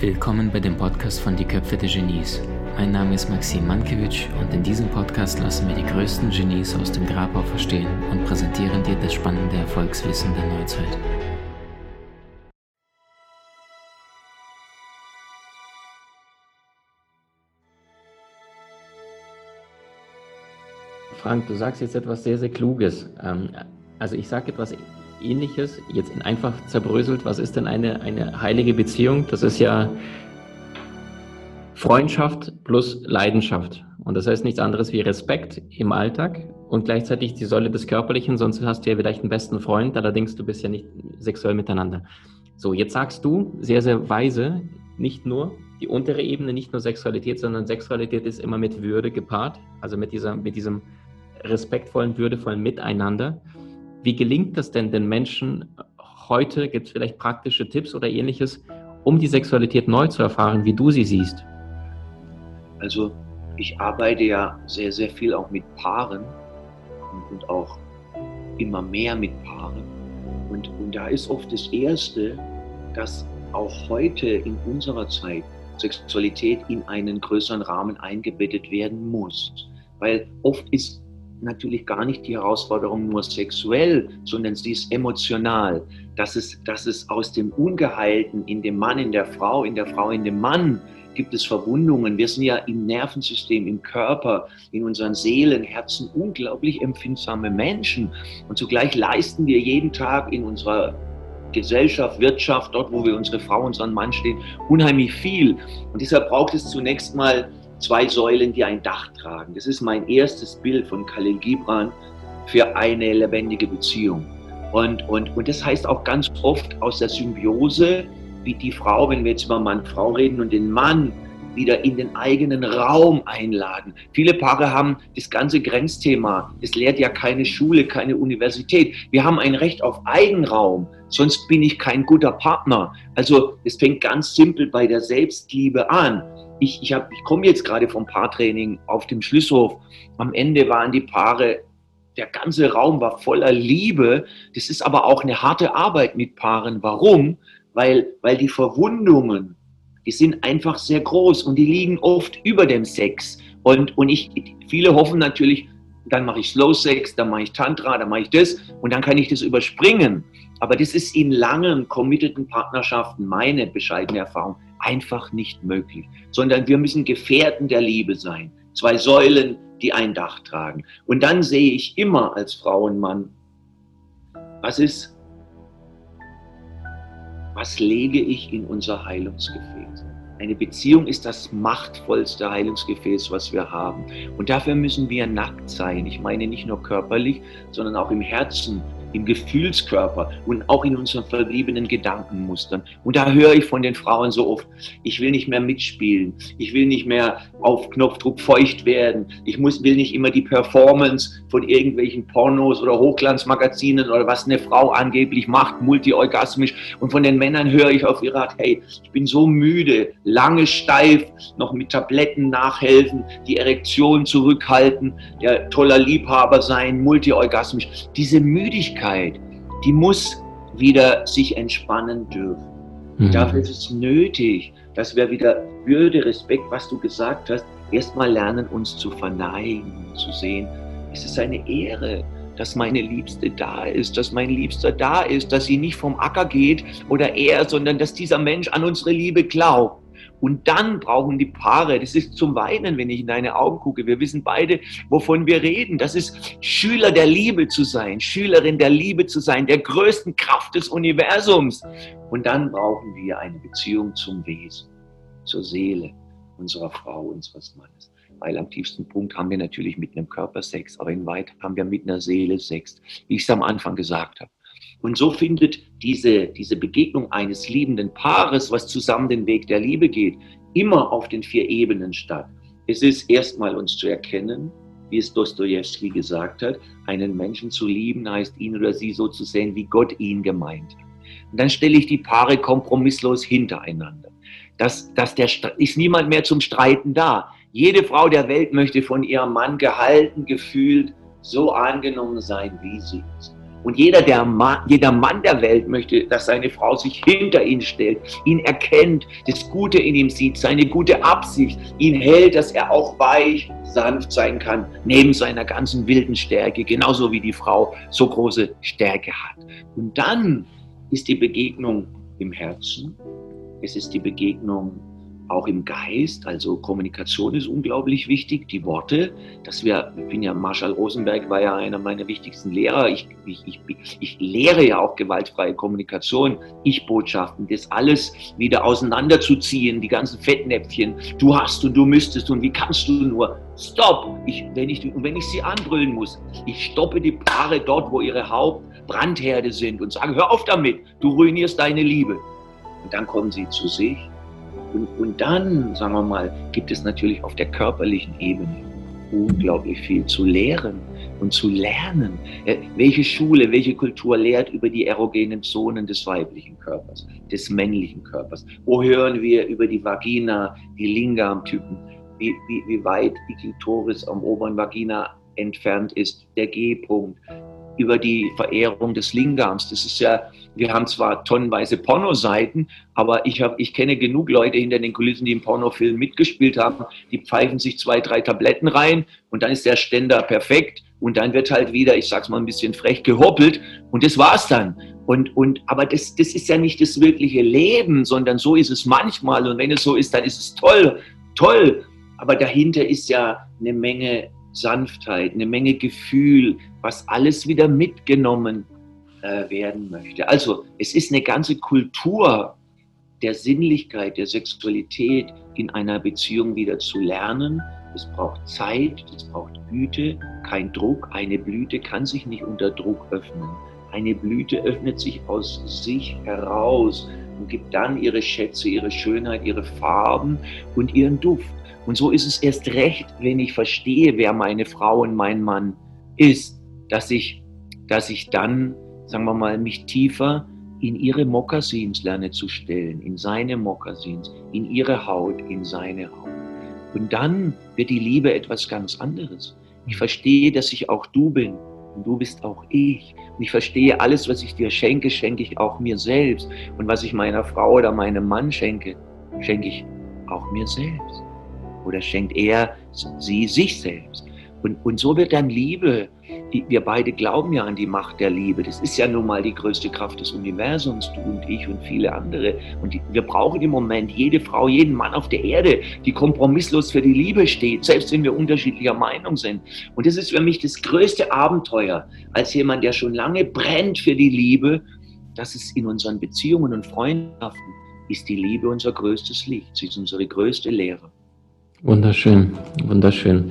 Willkommen bei dem Podcast von Die Köpfe der Genies. Mein Name ist Maxim Mankewitsch und in diesem Podcast lassen wir die größten Genies aus dem Grabau verstehen und präsentieren dir das spannende Erfolgswissen der Neuzeit. Frank, du sagst jetzt etwas sehr, sehr Kluges. Ähm, also ich sage etwas Ähnliches, jetzt in einfach zerbröselt. Was ist denn eine, eine heilige Beziehung? Das ist ja Freundschaft plus Leidenschaft. Und das heißt nichts anderes wie Respekt im Alltag und gleichzeitig die Säule des Körperlichen, sonst hast du ja vielleicht einen besten Freund, allerdings du bist ja nicht sexuell miteinander. So, jetzt sagst du sehr, sehr weise, nicht nur die untere Ebene, nicht nur Sexualität, sondern Sexualität ist immer mit Würde gepaart, also mit, dieser, mit diesem respektvollen, würdevollen Miteinander. Wie gelingt das denn den Menschen heute? Gibt es vielleicht praktische Tipps oder ähnliches, um die Sexualität neu zu erfahren, wie du sie siehst? Also ich arbeite ja sehr, sehr viel auch mit Paaren und, und auch immer mehr mit Paaren. Und, und da ist oft das Erste, dass auch heute in unserer Zeit Sexualität in einen größeren Rahmen eingebettet werden muss. Weil oft ist natürlich gar nicht die Herausforderung nur sexuell, sondern sie ist emotional. Dass es, dass es aus dem Ungeheilten in dem Mann, in der Frau, in der Frau, in dem Mann gibt es Verwundungen. Wir sind ja im Nervensystem, im Körper, in unseren Seelen, Herzen unglaublich empfindsame Menschen. Und zugleich leisten wir jeden Tag in unserer Gesellschaft, Wirtschaft, dort, wo wir unsere Frau, unseren Mann stehen, unheimlich viel. Und deshalb braucht es zunächst mal zwei Säulen, die ein Dach tragen. Das ist mein erstes Bild von Khalil Gibran für eine lebendige Beziehung. Und, und, und das heißt auch ganz oft aus der Symbiose, wie die Frau, wenn wir jetzt über Mann-Frau reden und den Mann wieder in den eigenen Raum einladen. Viele Paare haben das ganze Grenzthema. Es lehrt ja keine Schule, keine Universität. Wir haben ein Recht auf Eigenraum, sonst bin ich kein guter Partner. Also es fängt ganz simpel bei der Selbstliebe an ich, ich, ich komme jetzt gerade vom Paartraining auf dem Schlusshof. Am Ende waren die Paare, der ganze Raum war voller Liebe. Das ist aber auch eine harte Arbeit mit Paaren. Warum? Weil, weil die Verwundungen, die sind einfach sehr groß und die liegen oft über dem Sex. Und, und ich, viele hoffen natürlich, dann mache ich Slow Sex, dann mache ich Tantra, dann mache ich das und dann kann ich das überspringen. Aber das ist in langen, committeden Partnerschaften meine bescheidene Erfahrung einfach nicht möglich, sondern wir müssen Gefährten der Liebe sein. Zwei Säulen, die ein Dach tragen. Und dann sehe ich immer als Frau und Mann, was ist, was lege ich in unser Heilungsgefäß? Eine Beziehung ist das machtvollste Heilungsgefäß, was wir haben. Und dafür müssen wir nackt sein. Ich meine nicht nur körperlich, sondern auch im Herzen im Gefühlskörper und auch in unseren verbliebenen Gedankenmustern. Und da höre ich von den Frauen so oft, ich will nicht mehr mitspielen, ich will nicht mehr auf Knopfdruck feucht werden, ich muss, will nicht immer die Performance von irgendwelchen Pornos oder Hochglanzmagazinen oder was eine Frau angeblich macht, multiorgasmisch. Und von den Männern höre ich auf ihre Art, hey, ich bin so müde, lange steif, noch mit Tabletten nachhelfen, die Erektion zurückhalten, der toller Liebhaber sein, multiorgasmisch. Diese Müdigkeit, Persönlichkeit, die muss wieder sich entspannen dürfen. Mhm. Dafür ist es nötig, dass wir wieder Würde, Respekt, was du gesagt hast, erstmal lernen, uns zu verneigen, zu sehen, es ist eine Ehre, dass meine Liebste da ist, dass mein Liebster da ist, dass sie nicht vom Acker geht oder er, sondern dass dieser Mensch an unsere Liebe glaubt. Und dann brauchen die Paare, das ist zum Weinen, wenn ich in deine Augen gucke. Wir wissen beide, wovon wir reden. Das ist Schüler der Liebe zu sein, Schülerin der Liebe zu sein, der größten Kraft des Universums. Und dann brauchen wir eine Beziehung zum Wesen, zur Seele unserer Frau, unseres Mannes. Weil am tiefsten Punkt haben wir natürlich mit einem Körper Sex, aber in weit haben wir mit einer Seele Sex, wie ich es am Anfang gesagt habe. Und so findet diese, diese Begegnung eines liebenden Paares, was zusammen den Weg der Liebe geht, immer auf den vier Ebenen statt. Es ist erstmal uns zu erkennen, wie es Dostoevsky gesagt hat, einen Menschen zu lieben heißt ihn oder sie so zu sehen, wie Gott ihn gemeint hat. Und dann stelle ich die Paare kompromisslos hintereinander. Das, das der, ist niemand mehr zum Streiten da. Jede Frau der Welt möchte von ihrem Mann gehalten, gefühlt, so angenommen sein, wie sie ist. Und jeder, der Mann, jeder Mann der Welt möchte, dass seine Frau sich hinter ihn stellt, ihn erkennt, das Gute in ihm sieht, seine gute Absicht, ihn hält, dass er auch weich, sanft sein kann, neben seiner ganzen wilden Stärke, genauso wie die Frau so große Stärke hat. Und dann ist die Begegnung im Herzen, es ist die Begegnung auch im Geist, also Kommunikation ist unglaublich wichtig, die Worte, dass wir, ich bin ja, Marshall Rosenberg war ja einer meiner wichtigsten Lehrer, ich, ich, ich, ich lehre ja auch gewaltfreie Kommunikation, Ich-Botschaften, das alles wieder auseinanderzuziehen, die ganzen Fettnäpfchen, du hast und du müsstest und wie kannst du nur, stopp, ich, wenn, ich, wenn ich sie anbrüllen muss, ich stoppe die Paare dort, wo ihre Hauptbrandherde sind und sage, hör auf damit, du ruinierst deine Liebe. Und dann kommen sie zu sich und, und dann, sagen wir mal, gibt es natürlich auf der körperlichen Ebene unglaublich viel zu lehren und zu lernen. Welche Schule, welche Kultur lehrt über die erogenen Zonen des weiblichen Körpers, des männlichen Körpers? Wo hören wir über die Vagina, die Lingam-Typen, wie, wie, wie weit die Klitoris am oberen Vagina entfernt ist, der G-Punkt, über die Verehrung des Lingams. Das ist ja, wir haben zwar tonnenweise Pornoseiten, aber ich, hab, ich kenne genug Leute hinter den Kulissen, die im Pornofilm mitgespielt haben. Die pfeifen sich zwei, drei Tabletten rein und dann ist der Ständer perfekt und dann wird halt wieder, ich sag's mal ein bisschen frech, gehoppelt und das war's dann. Und, und, aber das, das ist ja nicht das wirkliche Leben, sondern so ist es manchmal und wenn es so ist, dann ist es toll, toll. Aber dahinter ist ja eine Menge Sanftheit, eine Menge Gefühl, was alles wieder mitgenommen äh, werden möchte. Also es ist eine ganze Kultur der Sinnlichkeit, der Sexualität in einer Beziehung wieder zu lernen. Es braucht Zeit, es braucht Güte, kein Druck. Eine Blüte kann sich nicht unter Druck öffnen. Eine Blüte öffnet sich aus sich heraus und gibt dann ihre Schätze, ihre Schönheit, ihre Farben und ihren Duft. Und so ist es erst recht, wenn ich verstehe, wer meine Frau und mein Mann ist, dass ich, dass ich dann, sagen wir mal, mich tiefer in ihre Mokassins lerne zu stellen, in seine Mokassins, in ihre Haut, in seine Haut. Und dann wird die Liebe etwas ganz anderes. Ich verstehe, dass ich auch du bin und du bist auch ich. Und ich verstehe, alles, was ich dir schenke, schenke ich auch mir selbst. Und was ich meiner Frau oder meinem Mann schenke, schenke ich auch mir selbst oder schenkt er sie sich selbst. Und, und so wird dann Liebe, wir beide glauben ja an die Macht der Liebe. Das ist ja nun mal die größte Kraft des Universums, du und ich und viele andere. Und die, wir brauchen im Moment jede Frau, jeden Mann auf der Erde, die kompromisslos für die Liebe steht, selbst wenn wir unterschiedlicher Meinung sind. Und das ist für mich das größte Abenteuer, als jemand, der schon lange brennt für die Liebe, dass es in unseren Beziehungen und Freundschaften ist die Liebe unser größtes Licht. Sie ist unsere größte Lehre. Wunderschön, wunderschön.